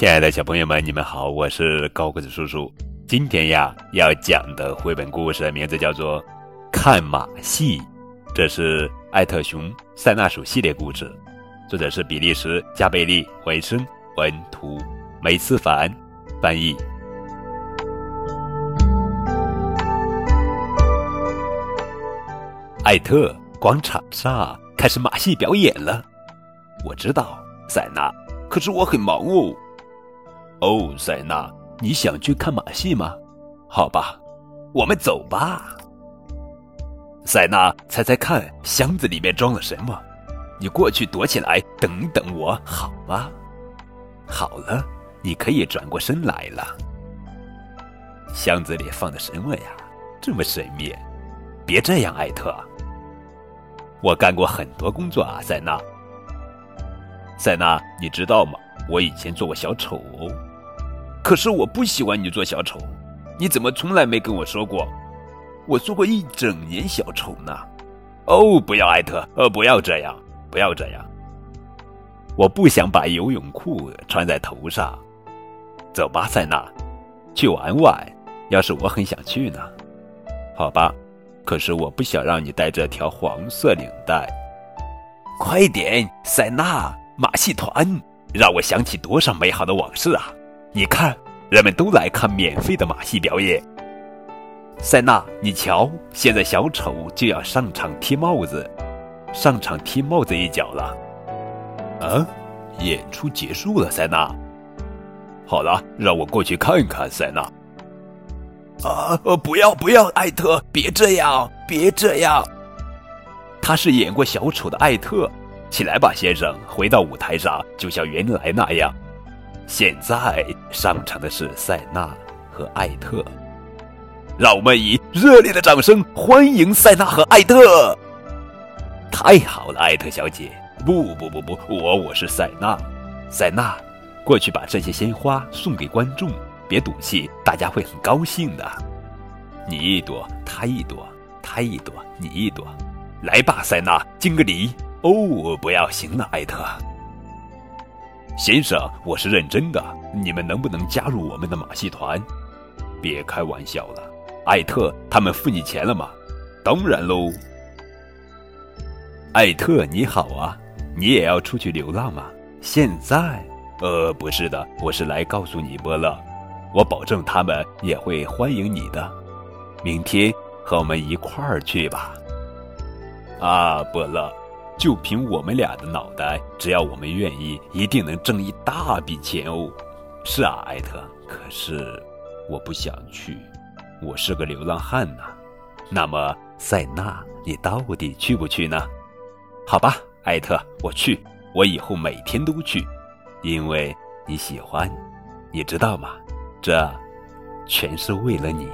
亲爱的小朋友们，你们好，我是高个子叔叔。今天呀，要讲的绘本故事名字叫做《看马戏》，这是艾特熊塞纳鼠系列故事，作者是比利时加贝利维生文图梅思凡翻译。艾特广场上开始马戏表演了，我知道，塞纳，可是我很忙哦。哦，塞纳，你想去看马戏吗？好吧，我们走吧。塞纳，猜猜看，箱子里面装了什么？你过去躲起来，等等我，好吗？好了，你可以转过身来了。箱子里放的什么呀？这么神秘？别这样，艾特。我干过很多工作啊，塞纳。塞纳，你知道吗？我以前做过小丑。可是我不喜欢你做小丑，你怎么从来没跟我说过？我做过一整年小丑呢。哦，不要艾特，呃，不要这样，不要这样。我不想把游泳裤穿在头上。走吧，塞纳，去玩玩。要是我很想去呢？好吧，可是我不想让你带这条黄色领带。快点，塞纳，马戏团，让我想起多少美好的往事啊！你看，人们都来看免费的马戏表演。塞纳，你瞧，现在小丑就要上场踢帽子，上场踢帽子一脚了。啊，演出结束了，塞纳。好了，让我过去看看，塞纳。啊，不要不要，艾特，别这样，别这样。他是演过小丑的艾特，起来吧，先生，回到舞台上，就像原来那样。现在上场的是塞纳和艾特，让我们以热烈的掌声欢迎塞纳和艾特。太好了，艾特小姐！不不不不，我我是塞纳，塞纳，过去把这些鲜花送给观众，别赌气，大家会很高兴的。你一朵，他一朵，他一朵，你一朵，来吧，塞纳，敬个礼。哦，不要，行了，艾特。先生，我是认真的。你们能不能加入我们的马戏团？别开玩笑了，艾特，他们付你钱了吗？当然喽。艾特，你好啊，你也要出去流浪吗？现在？呃，不是的，我是来告诉你，波乐，我保证他们也会欢迎你的。明天和我们一块儿去吧。啊，波乐。就凭我们俩的脑袋，只要我们愿意，一定能挣一大笔钱哦。是啊，艾特。可是我不想去，我是个流浪汉呐。那么，塞纳，你到底去不去呢？好吧，艾特，我去，我以后每天都去，因为你喜欢，你知道吗？这全是为了你。